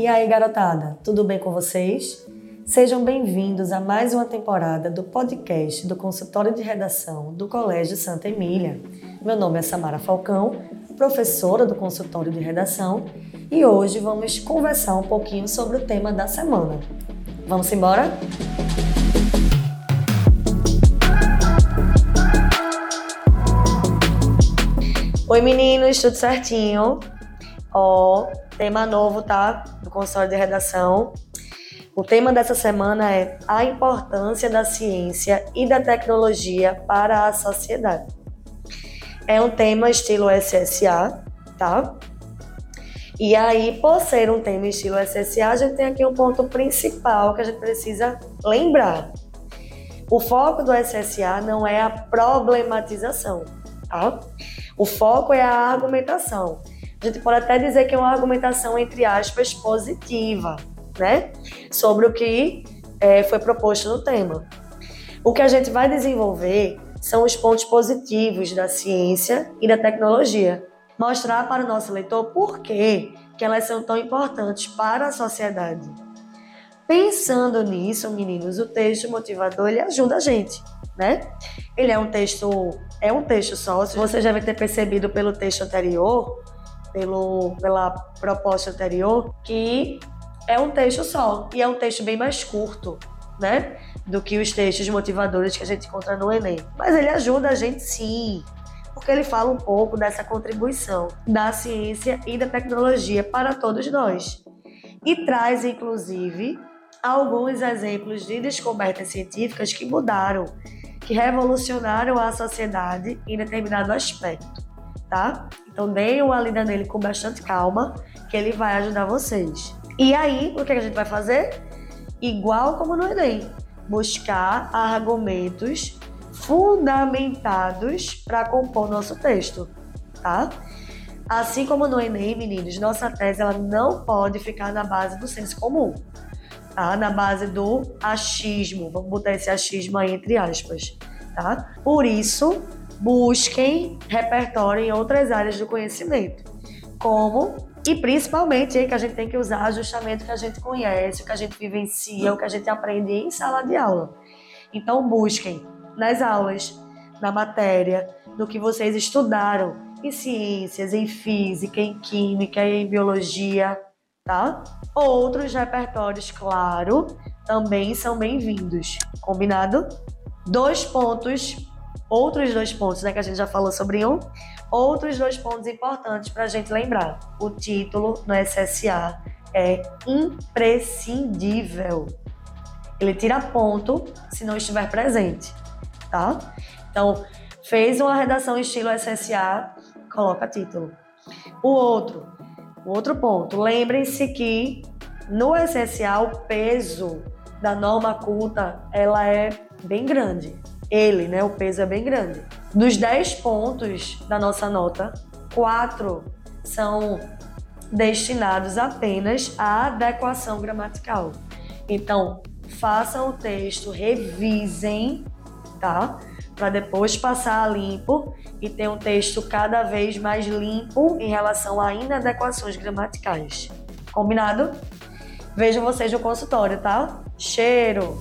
E aí, garotada, tudo bem com vocês? Sejam bem-vindos a mais uma temporada do podcast do consultório de redação do Colégio Santa Emília. Meu nome é Samara Falcão, professora do consultório de redação, e hoje vamos conversar um pouquinho sobre o tema da semana. Vamos embora? Oi meninos, tudo certinho? Ó, tema novo, tá? Do de redação. O tema dessa semana é a importância da ciência e da tecnologia para a sociedade. É um tema estilo SSA, tá? E aí, por ser um tema estilo SSA, a gente tem aqui um ponto principal que a gente precisa lembrar. O foco do SSA não é a problematização, tá? O foco é a argumentação. A gente pode até dizer que é uma argumentação, entre aspas, positiva, né? Sobre o que é, foi proposto no tema. O que a gente vai desenvolver são os pontos positivos da ciência e da tecnologia. Mostrar para o nosso leitor por que, que elas são tão importantes para a sociedade. Pensando nisso, meninos, o texto motivador ele ajuda a gente, né? Ele é um texto é um texto só. Você já deve ter percebido pelo texto anterior, pelo, pela proposta anterior, que é um texto só. E é um texto bem mais curto, né? Do que os textos motivadores que a gente encontra no Enem. Mas ele ajuda a gente sim. Porque ele fala um pouco dessa contribuição da ciência e da tecnologia para todos nós. E traz, inclusive, alguns exemplos de descobertas científicas que mudaram que revolucionaram a sociedade em determinado aspecto, tá? Então deem uma lida nele com bastante calma, que ele vai ajudar vocês. E aí, o que a gente vai fazer? Igual como no Enem, buscar argumentos fundamentados para compor nosso texto, tá? Assim como no Enem, meninos, nossa tese ela não pode ficar na base do senso comum tá? Na base do achismo, vamos botar esse achismo aí entre aspas, tá? Por isso, busquem repertório em outras áreas do conhecimento, como e principalmente aí que a gente tem que usar justamente o que a gente conhece, o que a gente vivencia, o que a gente aprende em sala de aula. Então busquem nas aulas, na matéria, no que vocês estudaram em ciências, em física, em química, em biologia, tá? Outros repertórios, claro, também são bem-vindos. Combinado? Dois pontos, outros dois pontos, né, que a gente já falou sobre um. Outros dois pontos importantes para a gente lembrar. O título no SSA é imprescindível. Ele tira ponto se não estiver presente, tá? Então, fez uma redação estilo SSA, coloca título. O outro, Outro ponto, lembrem-se que no essencial o peso da norma culta ela é bem grande. Ele, né, o peso é bem grande. Dos 10 pontos da nossa nota, 4 são destinados apenas à adequação gramatical. Então, façam o texto, revisem, tá? para depois passar a limpo e ter um texto cada vez mais limpo em relação a inadequações gramaticais. Combinado? Vejo vocês no consultório, tá? Cheiro!